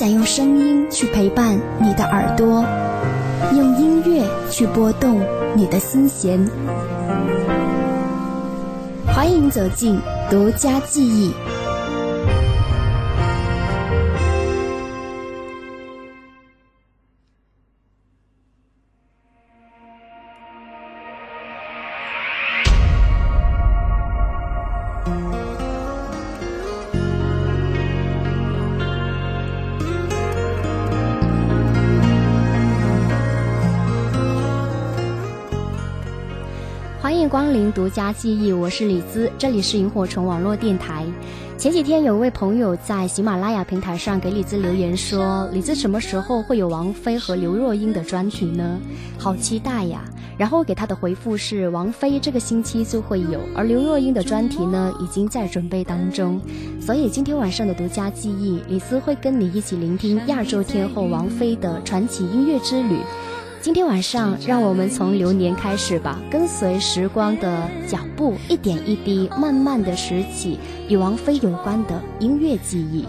想用声音去陪伴你的耳朵，用音乐去拨动你的心弦。欢迎走进独家记忆。独家记忆，我是李兹，这里是萤火虫网络电台。前几天有位朋友在喜马拉雅平台上给李兹留言说：“李兹什么时候会有王菲和刘若英的专题呢？好期待呀！”然后给他的回复是：“王菲这个星期就会有，而刘若英的专题呢，已经在准备当中。所以今天晚上的独家记忆，李兹会跟你一起聆听亚洲天后王菲的传奇音乐之旅。”今天晚上，让我们从流年开始吧，跟随时光的脚步，一点一滴，慢慢的拾起与王菲有关的音乐记忆。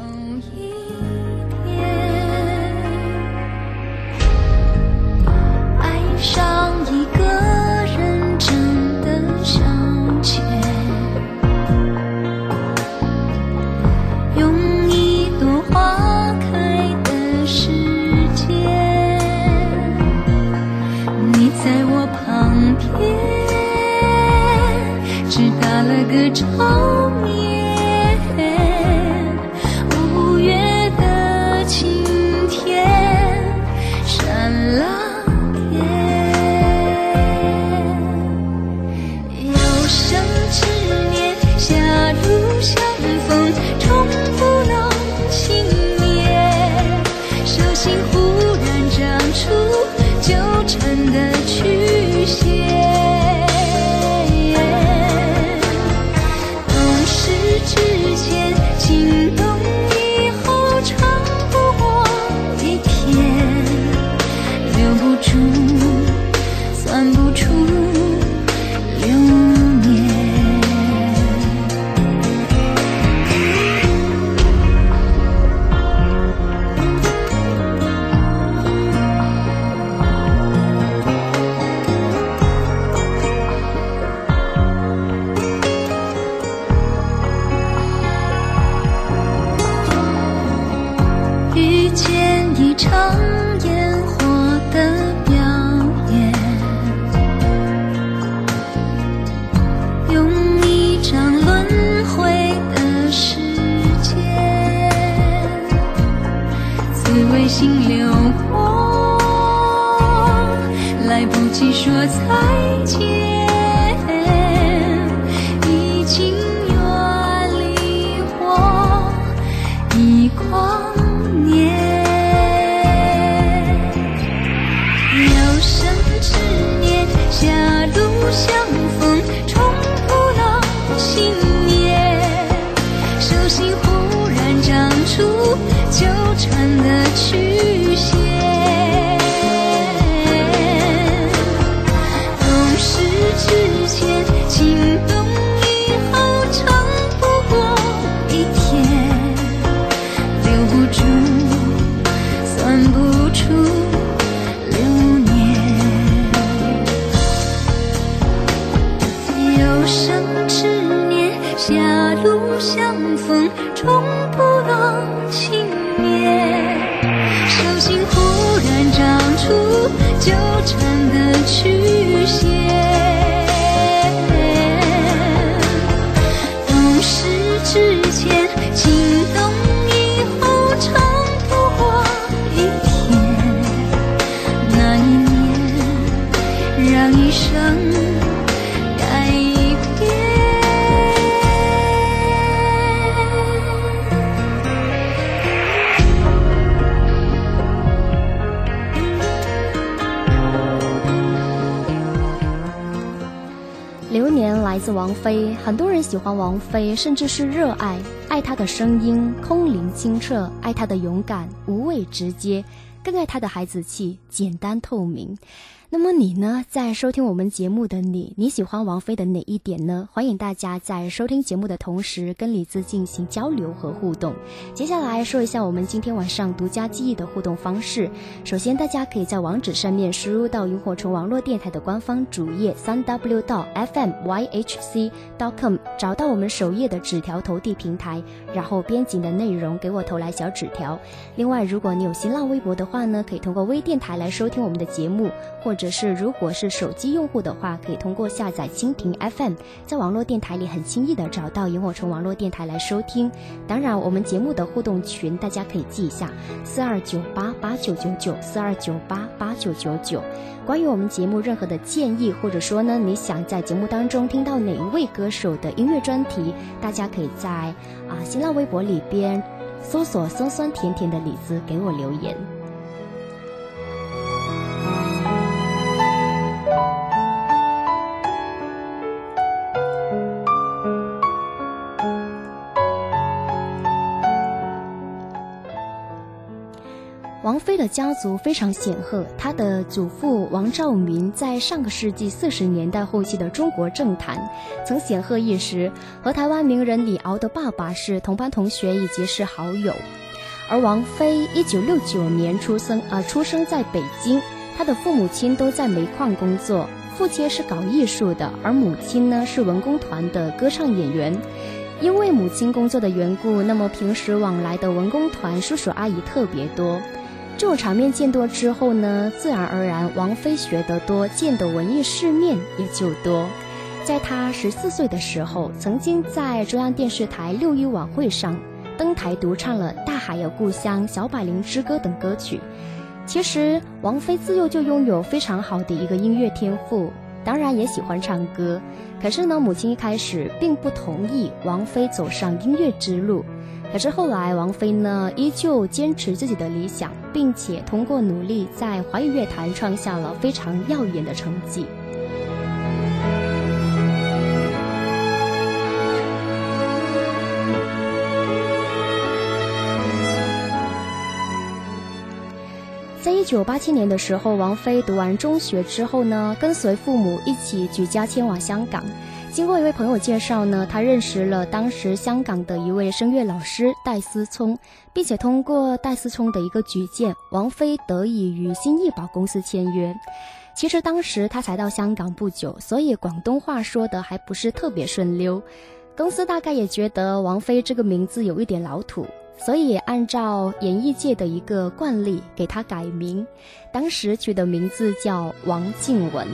我才之间王菲，很多人喜欢王菲，甚至是热爱，爱她的声音空灵清澈，爱她的勇敢无畏直接，更爱她的孩子气简单透明。那么你呢？在收听我们节目的你，你喜欢王菲的哪一点呢？欢迎大家在收听节目的同时跟李子进行交流和互动。接下来说一下我们今天晚上独家记忆的互动方式。首先，大家可以在网址上面输入到萤火虫网络电台的官方主页三 w 到 fmyhc.com，找到我们首页的纸条投递平台，然后编辑的内容给我投来小纸条。另外，如果你有新浪微博的话呢，可以通过微电台来收听我们的节目，或者。只是，如果是手机用户的话，可以通过下载蜻蜓 FM，在网络电台里很轻易的找到萤火虫网络电台来收听。当然，我们节目的互动群大家可以记一下：四二九八八九九九，四二九八八九九九。关于我们节目任何的建议，或者说呢，你想在节目当中听到哪一位歌手的音乐专题，大家可以在啊新浪微博里边搜索“酸酸甜甜的李子”给我留言。王菲的家族非常显赫，她的祖父王兆民在上个世纪四十年代后期的中国政坛曾显赫一时，和台湾名人李敖的爸爸是同班同学以及是好友。而王菲一九六九年出生，呃，出生在北京，她的父母亲都在煤矿工作，父亲是搞艺术的，而母亲呢是文工团的歌唱演员。因为母亲工作的缘故，那么平时往来的文工团叔叔阿姨特别多。这种场面见多之后呢，自然而然，王菲学得多，见的文艺世面也就多。在她十四岁的时候，曾经在中央电视台六一晚会上登台独唱了《大海有故乡》《小百灵之歌》等歌曲。其实，王菲自幼就拥有非常好的一个音乐天赋，当然也喜欢唱歌。可是呢，母亲一开始并不同意王菲走上音乐之路。可是后来，王菲呢依旧坚持自己的理想，并且通过努力在华语乐坛创下了非常耀眼的成绩。在一九八七年的时候，王菲读完中学之后呢，跟随父母一起举家迁往香港。经过一位朋友介绍呢，他认识了当时香港的一位声乐老师戴思聪，并且通过戴思聪的一个举荐，王菲得以与新艺宝公司签约。其实当时他才到香港不久，所以广东话说的还不是特别顺溜。公司大概也觉得王菲这个名字有一点老土，所以按照演艺界的一个惯例给她改名，当时取的名字叫王静雯。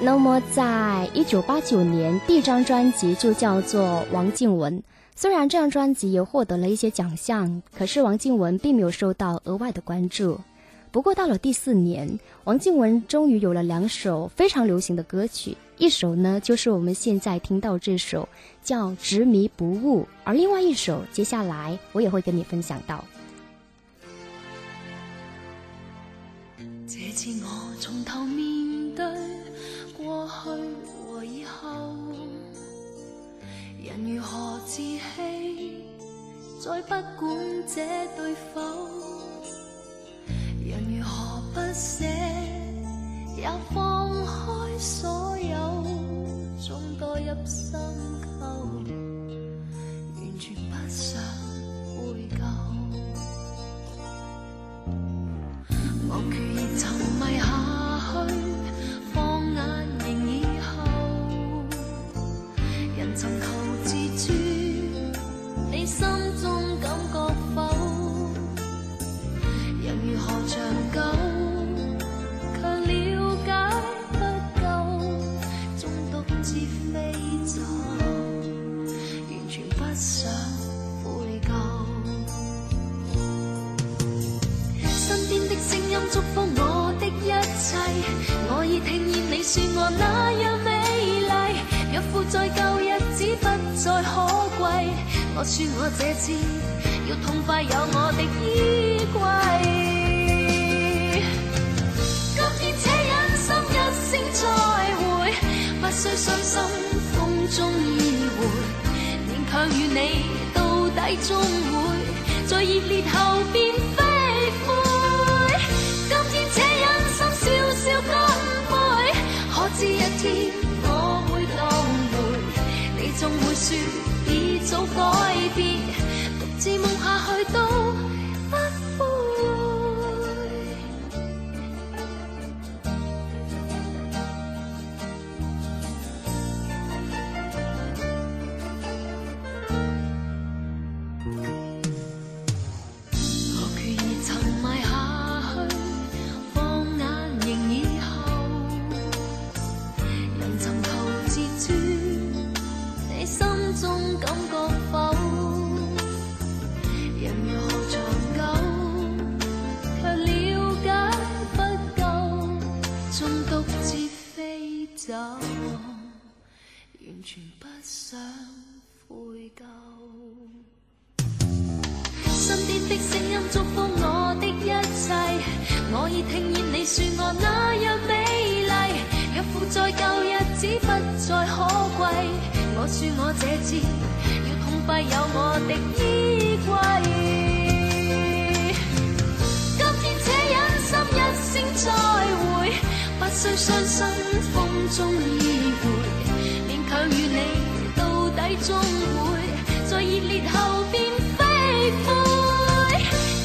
那么，在一九八九年，第一张专辑就叫做《王静雯》。虽然这张专辑也获得了一些奖项，可是王静雯并没有受到额外的关注。不过，到了第四年，王静雯终于有了两首非常流行的歌曲，一首呢就是我们现在听到这首叫《执迷不悟》，而另外一首，接下来我也会跟你分享到。这次我从头面如何自欺？再不管这对否，人如何不舍？也放开所有，终多入深沟，完全不想悔疚。我决意沉迷下去。终会在热烈后中感觉否？人如何长久，却了解不够，中独自飞走，完全不想悔疚。身边的声音祝福我的一切，我已听见你说我那样美丽，若负在旧日子不再可贵。我输我这次，要痛快有我的衣柜。今天且忍心一声再会，不需伤心风中依偎，勉强与你到底终会在热烈后变飞灰。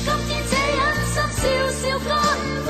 今天且忍心笑笑干杯。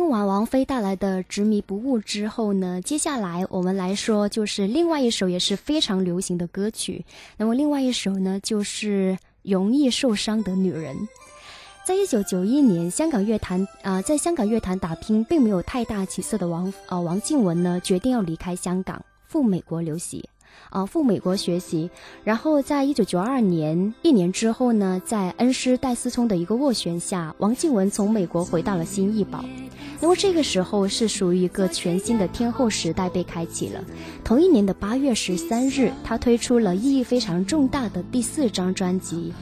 听完王菲带来的《执迷不悟》之后呢，接下来我们来说就是另外一首也是非常流行的歌曲。那么另外一首呢，就是《容易受伤的女人》。在一九九一年，香港乐坛啊，在香港乐坛打拼并没有太大起色的王呃王静文呢，决定要离开香港，赴美国留学。啊，赴美国学习，然后在一九九二年一年之后呢，在恩师戴思聪的一个斡旋下，王静文从美国回到了新艺宝。那么这个时候是属于一个全新的天后时代被开启了。同一年的八月十三日，他推出了意义非常重大的第四张专辑，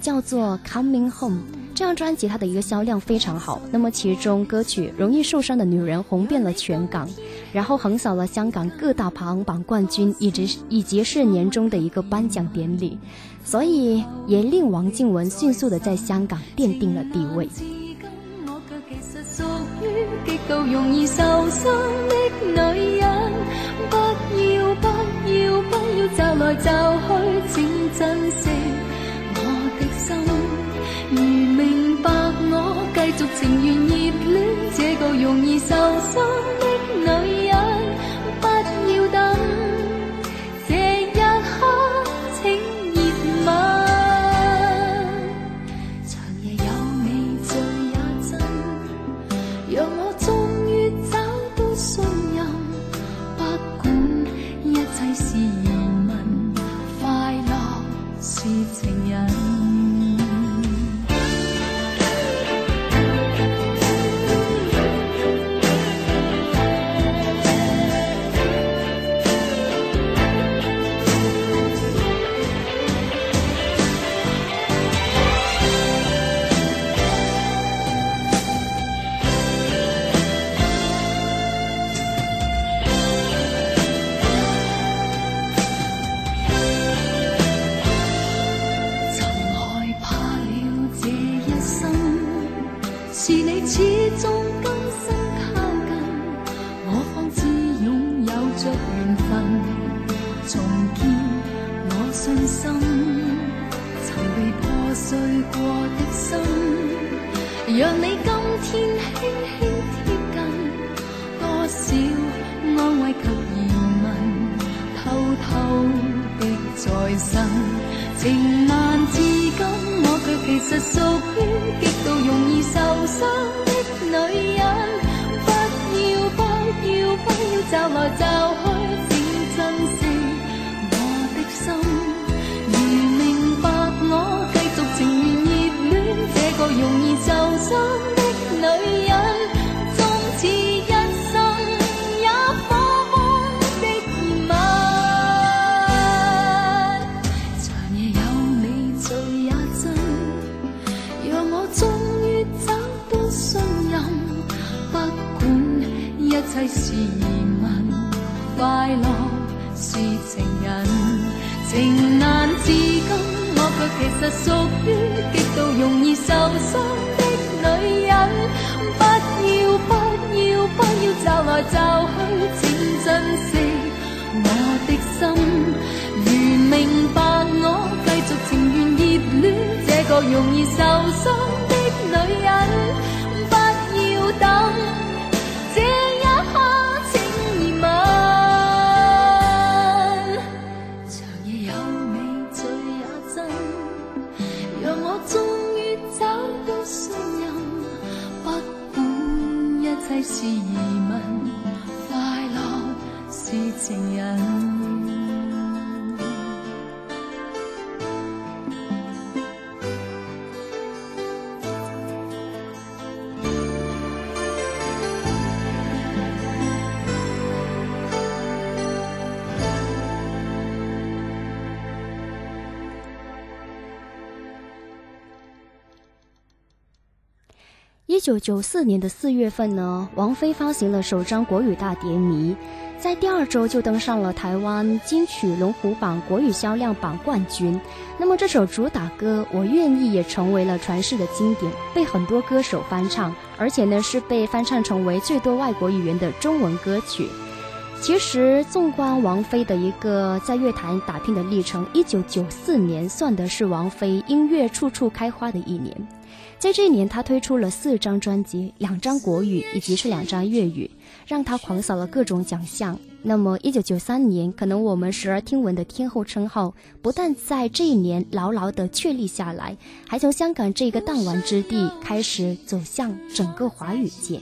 叫做《Coming Home》。这张专辑它的一个销量非常好，那么其中歌曲《容易受伤的女人》红遍了全港。然后横扫了香港各大排行榜冠军，以及以及是年终的一个颁奖典礼，所以也令王静雯迅速的在香港奠定了地位。至今我却其实属于极度容易受伤的女人。不要不要不要，走来走去，请珍惜我的心。如明白。受伤的女人，终此一生也火般的疑问。长夜有你醉也真，让我终于找到信任。不管一切是疑问，快乐其实属于极度容易受伤的女人。不要不要不要找来找去，请珍惜我的心。如明白我继续情愿热恋这个容易受伤的女人，不要等世事疑问，快乐是情人。一九九四年的四月份呢，王菲发行了首张国语大碟《迷》，在第二周就登上了台湾金曲龙虎榜国语销量榜冠军。那么这首主打歌《我愿意》也成为了传世的经典，被很多歌手翻唱，而且呢是被翻唱成为最多外国语言的中文歌曲。其实，纵观王菲的一个在乐坛打拼的历程，一九九四年算的是王菲音乐处处开花的一年。在这一年，他推出了四张专辑，两张国语以及是两张粤语，让他狂扫了各种奖项。那么，一九九三年，可能我们时而听闻的天后称号，不但在这一年牢牢地确立下来，还从香港这个弹丸之地开始走向整个华语界。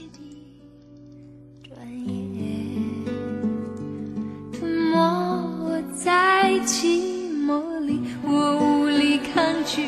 在寂寞里，我无力抗拒，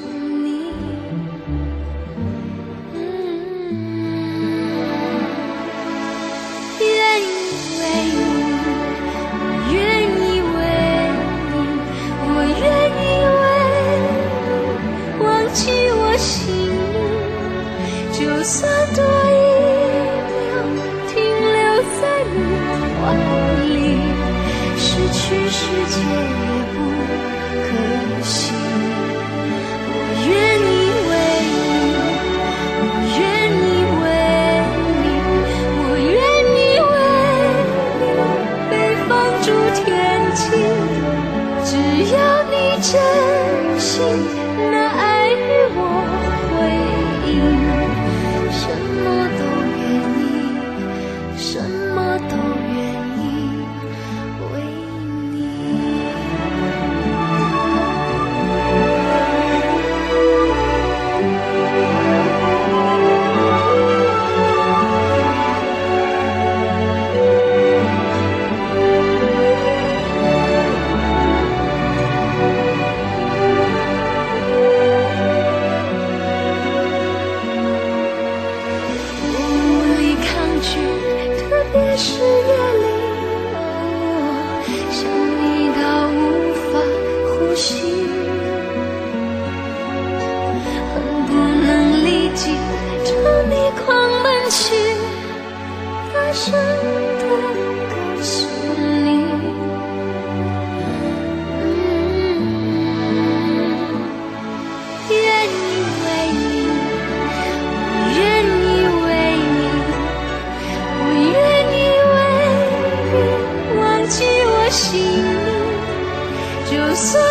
就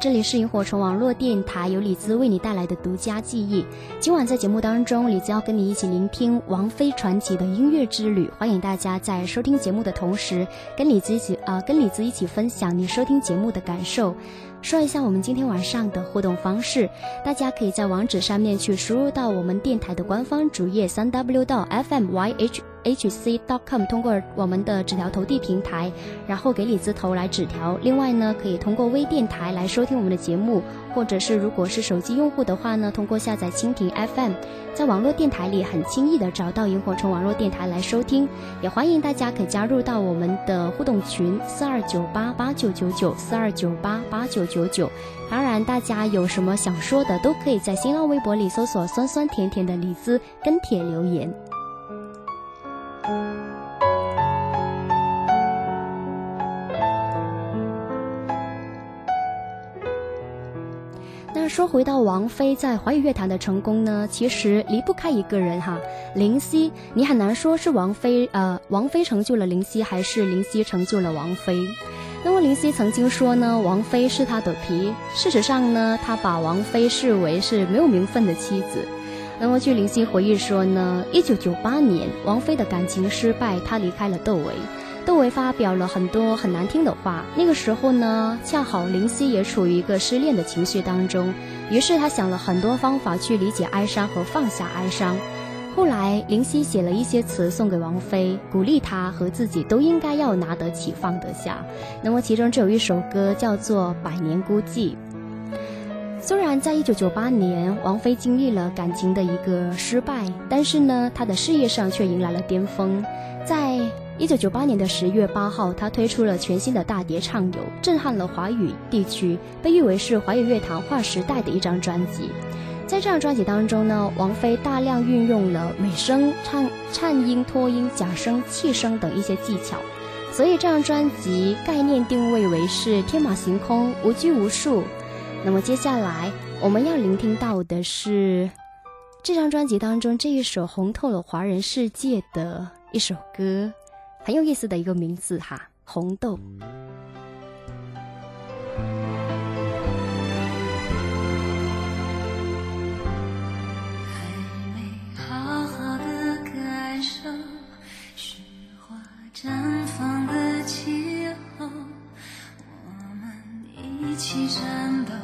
这里是萤火虫网络电台，由李子为你带来的独家记忆。今晚在节目当中，李子要跟你一起聆听王菲传奇的音乐之旅。欢迎大家在收听节目的同时，跟李子一起呃，跟李子一起分享你收听节目的感受。说一下我们今天晚上的互动方式，大家可以在网址上面去输入到我们电台的官方主页三 w 到 fmyhhc.dotcom，通过我们的纸条投递平台，然后给李子投来纸条。另外呢，可以通过微电台来收听我们的节目，或者是如果是手机用户的话呢，通过下载蜻蜓 FM，在网络电台里很轻易的找到萤火虫网络电台来收听。也欢迎大家可以加入到我们的互动群四二九八八九九九四二九八八九九九。当然，大家有什么想说的，都可以在新浪微博里搜索“酸酸甜甜的李子”跟帖留言。那说回到王菲在华语乐坛的成功呢，其实离不开一个人哈，林夕。你很难说是王菲呃王菲成就了林夕，还是林夕成就了王菲。那么林夕曾经说呢，王菲是他的皮。事实上呢，他把王菲视为是没有名分的妻子。那么据林夕回忆说呢，一九九八年王菲的感情失败，他离开了窦唯。窦唯发表了很多很难听的话。那个时候呢，恰好林夕也处于一个失恋的情绪当中，于是他想了很多方法去理解哀伤和放下哀伤。后来林夕写了一些词送给王菲，鼓励她和自己都应该要拿得起放得下。那么其中就有一首歌叫做《百年孤寂》。虽然在一九九八年，王菲经历了感情的一个失败，但是呢，她的事业上却迎来了巅峰。在一九九八年的十月八号，她推出了全新的大碟《畅游》，震撼了华语地区，被誉为是华语乐坛划时代的一张专辑。在这张专辑当中呢，王菲大量运用了美声、唱、颤音、拖音、假声、气声等一些技巧，所以这张专辑概念定位为是天马行空、无拘无束。那么接下来我们要聆听到的是这张专辑当中这一首红透了华人世界的一首歌，很有意思的一个名字哈，《红豆》。绽放的气候，我们一起颤抖，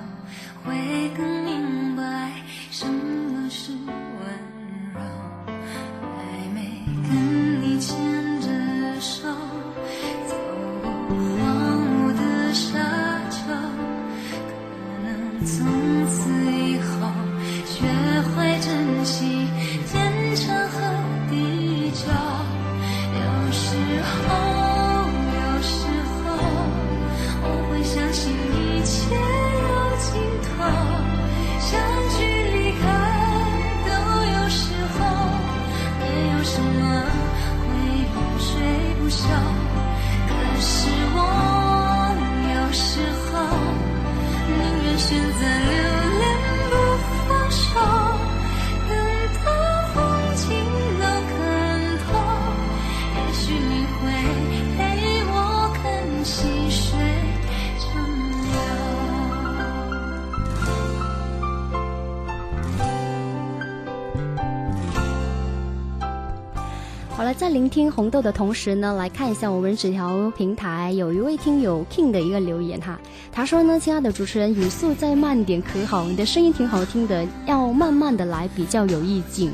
听红豆的同时呢，来看一下我们纸条平台有一位听友 King 的一个留言哈，他说呢，亲爱的主持人，语速再慢点可好？你的声音挺好听的，要慢慢的来，比较有意境。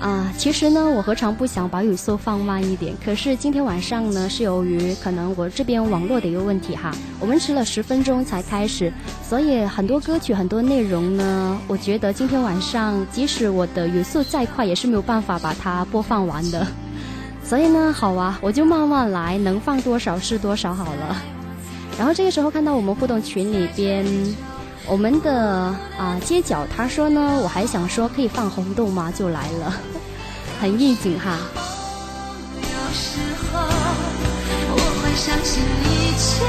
啊，其实呢，我何尝不想把语速放慢一点？可是今天晚上呢，是由于可能我这边网络的一个问题哈，我们迟了十分钟才开始，所以很多歌曲、很多内容呢，我觉得今天晚上即使我的语速再快，也是没有办法把它播放完的。所以呢，好啊，我就慢慢来，能放多少是多少好了。然后这个时候看到我们互动群里边。我们的啊街角，他说呢，我还想说可以放红豆吗？就来了，很应景哈。有时候我会相信一切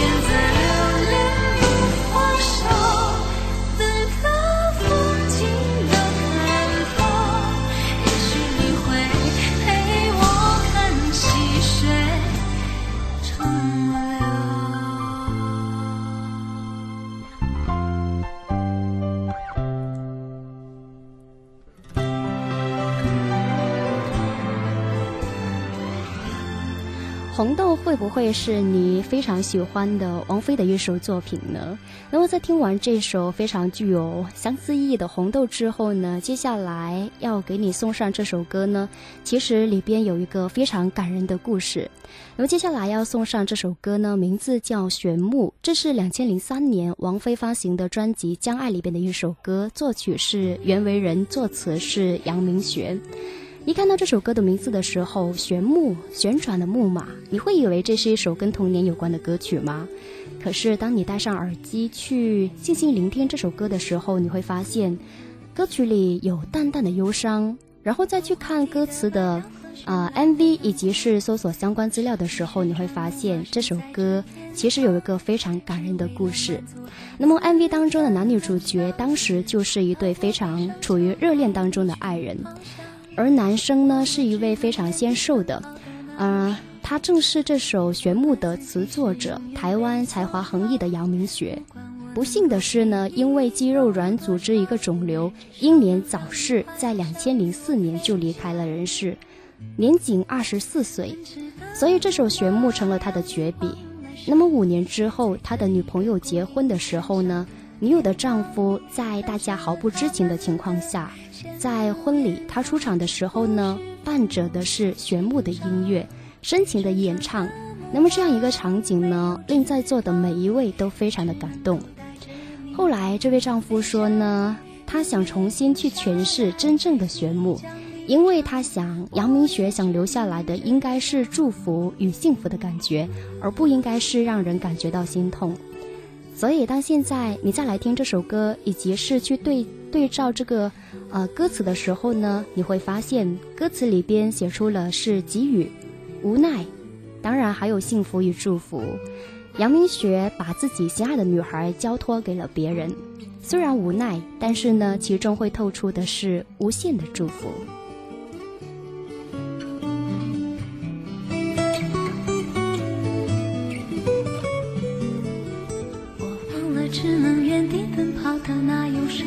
questions. 红豆会不会是你非常喜欢的王菲的一首作品呢？那么在听完这首非常具有相似意义的《红豆》之后呢，接下来要给你送上这首歌呢，其实里边有一个非常感人的故事。那么接下来要送上这首歌呢，名字叫《玄木》，这是两千零三年王菲发行的专辑《将爱》里边的一首歌，作曲是袁惟仁，作词是杨明玄。一看到这首歌的名字的时候，旋木旋转的木马，你会以为这是一首跟童年有关的歌曲吗？可是当你戴上耳机去静静聆听这首歌的时候，你会发现，歌曲里有淡淡的忧伤。然后再去看歌词的，啊 MV 以及是搜索相关资料的时候，你会发现这首歌其实有一个非常感人的故事。那么 MV 当中的男女主角当时就是一对非常处于热恋当中的爱人。而男生呢，是一位非常纤瘦的，嗯，他正是这首玄木的词作者，台湾才华横溢的杨明学。不幸的是呢，因为肌肉软组织一个肿瘤，英年早逝，在两千零四年就离开了人世，年仅二十四岁。所以这首玄木成了他的绝笔。那么五年之后，他的女朋友结婚的时候呢，女友的丈夫在大家毫不知情的情况下。在婚礼，他出场的时候呢，伴着的是玄木的音乐，深情的演唱。那么这样一个场景呢，令在座的每一位都非常的感动。后来这位丈夫说呢，他想重新去诠释真正的玄木，因为他想杨明学想留下来的应该是祝福与幸福的感觉，而不应该是让人感觉到心痛。所以当现在你再来听这首歌，以及是去对对照这个。呃，歌词的时候呢，你会发现歌词里边写出了是给予、无奈，当然还有幸福与祝福。杨明学把自己心爱的女孩交托给了别人，虽然无奈，但是呢，其中会透出的是无限的祝福。我忘了只能原地奔跑的那忧伤。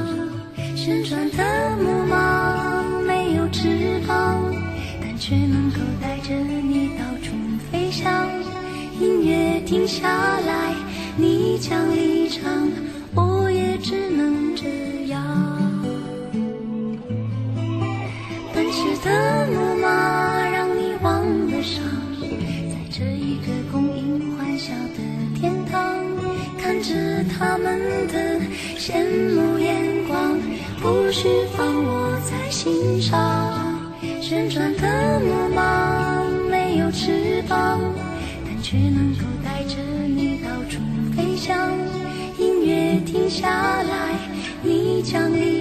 旋转的木马没有翅膀，但却能够带着你到处飞翔。音乐停下来，你将离场，我也只能这样。奔驰的木马让你忘了伤，在这一个供应欢笑的天堂，看着他们的羡慕，不需放我在心上。旋转的木马没有翅膀，但却能够带着你到处飞翔。音乐停下来，你将离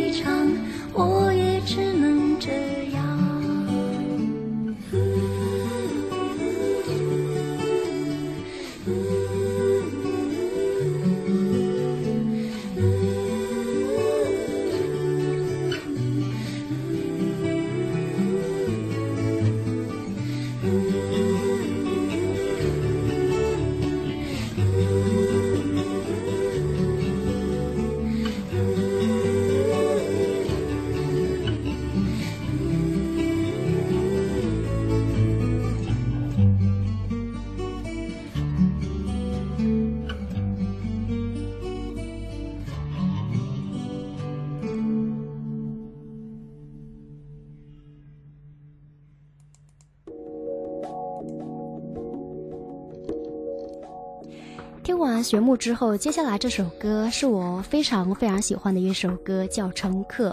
节目之后，接下来这首歌是我非常非常喜欢的一首歌，叫《乘客》。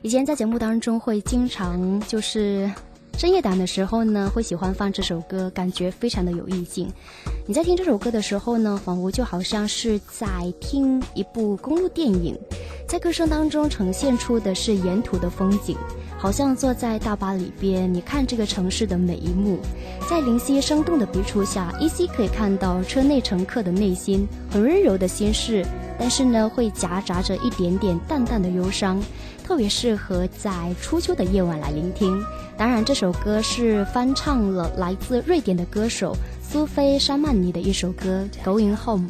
以前在节目当中会经常就是深夜档的时候呢，会喜欢放这首歌，感觉非常的有意境。你在听这首歌的时候呢，仿佛就好像是在听一部公路电影，在歌声当中呈现出的是沿途的风景。好像坐在大巴里边，你看这个城市的每一幕，在林夕生动的笔触下，依稀可以看到车内乘客的内心很温柔的心事，但是呢，会夹杂着一点点淡淡的忧伤，特别适合在初秋的夜晚来聆听。当然，这首歌是翻唱了来自瑞典的歌手苏菲沙曼尼的一首歌《Going Home》。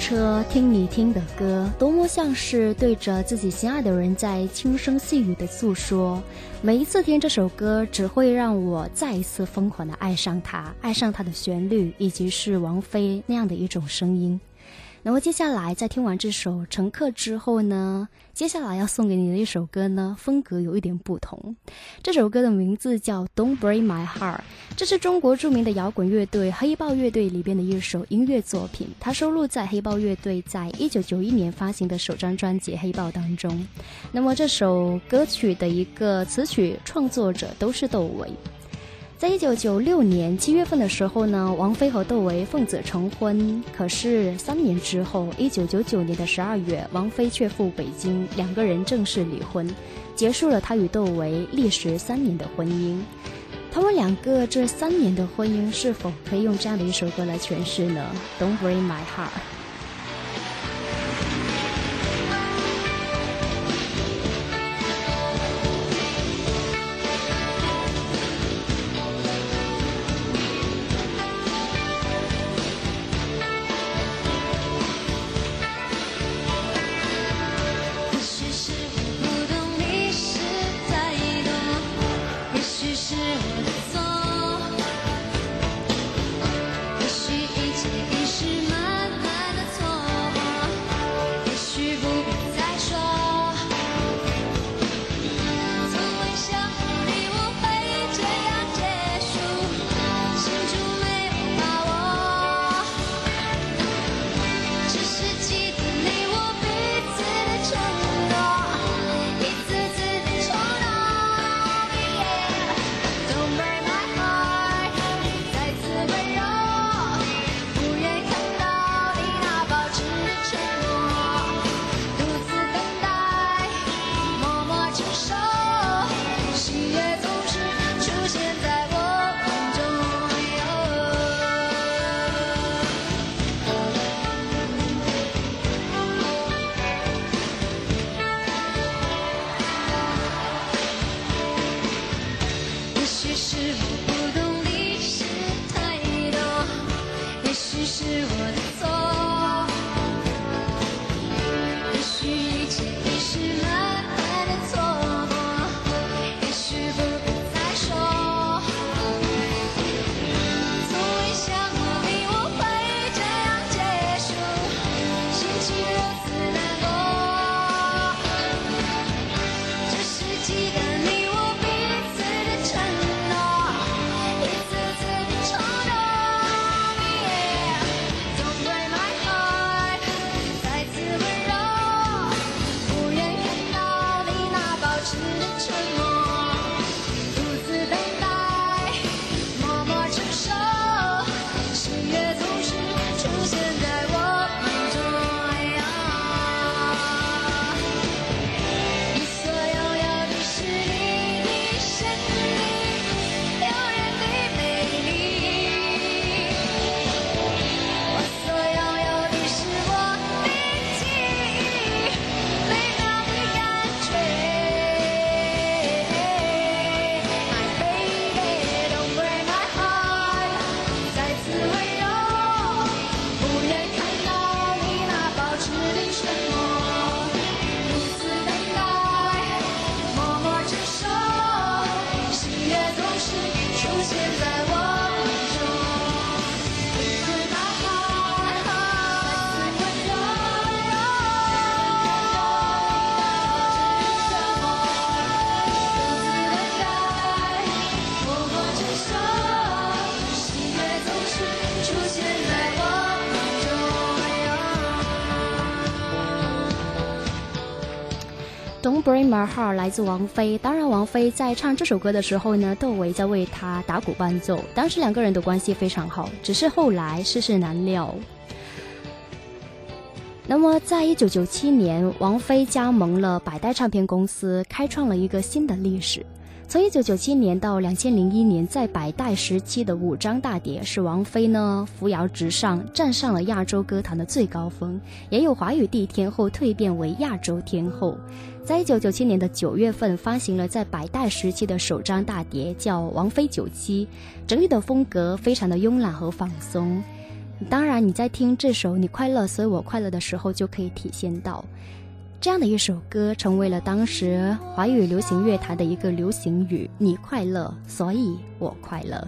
车，听你听的歌，多么像是对着自己心爱的人在轻声细语的诉说。每一次听这首歌，只会让我再一次疯狂的爱上它，爱上它的旋律，以及是王菲那样的一种声音。那么接下来，在听完这首《乘客》之后呢？接下来要送给你的一首歌呢，风格有一点不同。这首歌的名字叫《Don't Break My Heart》，这是中国著名的摇滚乐队黑豹乐队里边的一首音乐作品，它收录在黑豹乐队在一九九一年发行的首张专辑《黑豹》当中。那么这首歌曲的一个词曲创作者都是窦唯。在一九九六年七月份的时候呢，王菲和窦唯奉子成婚。可是三年之后，一九九九年的十二月，王菲却赴北京，两个人正式离婚，结束了她与窦唯历时三年的婚姻。他们两个这三年的婚姻，是否可以用这样的一首歌来诠释呢？Don't break my heart。Break My Heart 来自王菲。当然，王菲在唱这首歌的时候呢，窦唯在为她打鼓伴奏。当时两个人的关系非常好，只是后来世事难料。那么，在一九九七年，王菲加盟了百代唱片公司，开创了一个新的历史。从一九九七年到两千零一年，在百代时期的五张大碟，使王菲呢扶摇直上，站上了亚洲歌坛的最高峰，也有华语地天后蜕变为亚洲天后。在一九九七年的九月份，发行了在百代时期的首张大碟，叫《王菲九七》，整体的风格非常的慵懒和放松。当然，你在听这首《你快乐，所以我快乐》的时候，就可以体现到，这样的一首歌成为了当时华语流行乐坛的一个流行语：“你快乐，所以我快乐。”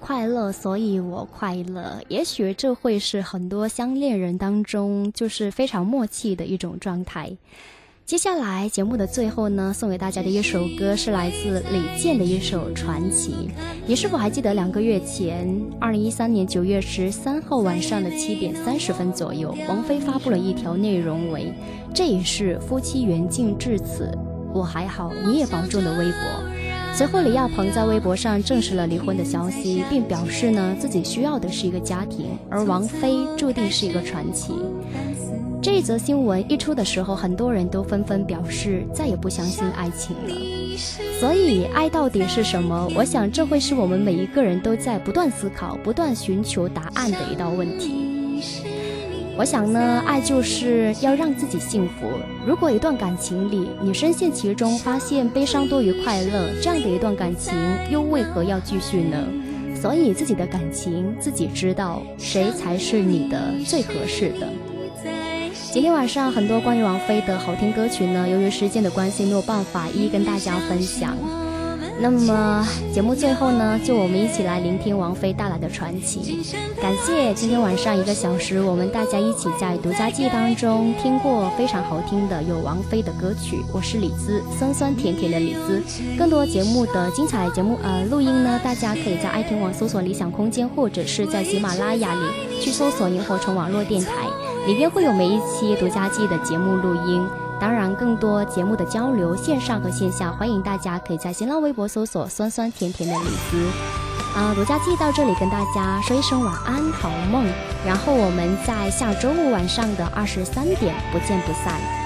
快乐，所以我快乐。也许这会是很多相恋人当中就是非常默契的一种状态。接下来节目的最后呢，送给大家的一首歌是来自李健的一首《传奇》。你是否还记得两个月前，二零一三年九月十三号晚上的七点三十分左右，王菲发布了一条内容为“这也是夫妻缘尽至此，我还好，你也保重”的微博。随后，李亚鹏在微博上证实了离婚的消息，并表示呢自己需要的是一个家庭，而王菲注定是一个传奇。这一则新闻一出的时候，很多人都纷纷表示再也不相信爱情了。所以，爱到底是什么？我想这会是我们每一个人都在不断思考、不断寻求答案的一道问题。我想呢，爱就是要让自己幸福。如果一段感情里你深陷其中，发现悲伤多于快乐，这样的一段感情又为何要继续呢？所以自己的感情自己知道，谁才是你的最合适的。今天晚上很多关于王菲的好听歌曲呢，由于时间的关系，没有办法一一跟大家分享。那么节目最后呢，就我们一起来聆听王菲带来的传奇。感谢今天晚上一个小时，我们大家一起在独家记忆当中听过非常好听的有王菲的歌曲。我是李子，酸酸甜甜的李子。更多节目的精彩节目呃录音呢，大家可以在爱听网搜索理想空间，或者是在喜马拉雅里去搜索萤火虫网络电台，里边会有每一期独家记的节目录音。当然，更多节目的交流，线上和线下，欢迎大家可以在新浪微博搜索“酸酸甜甜的李子”。啊，罗佳记到这里，跟大家说一声晚安，好梦。然后我们在下周五晚上的二十三点不见不散。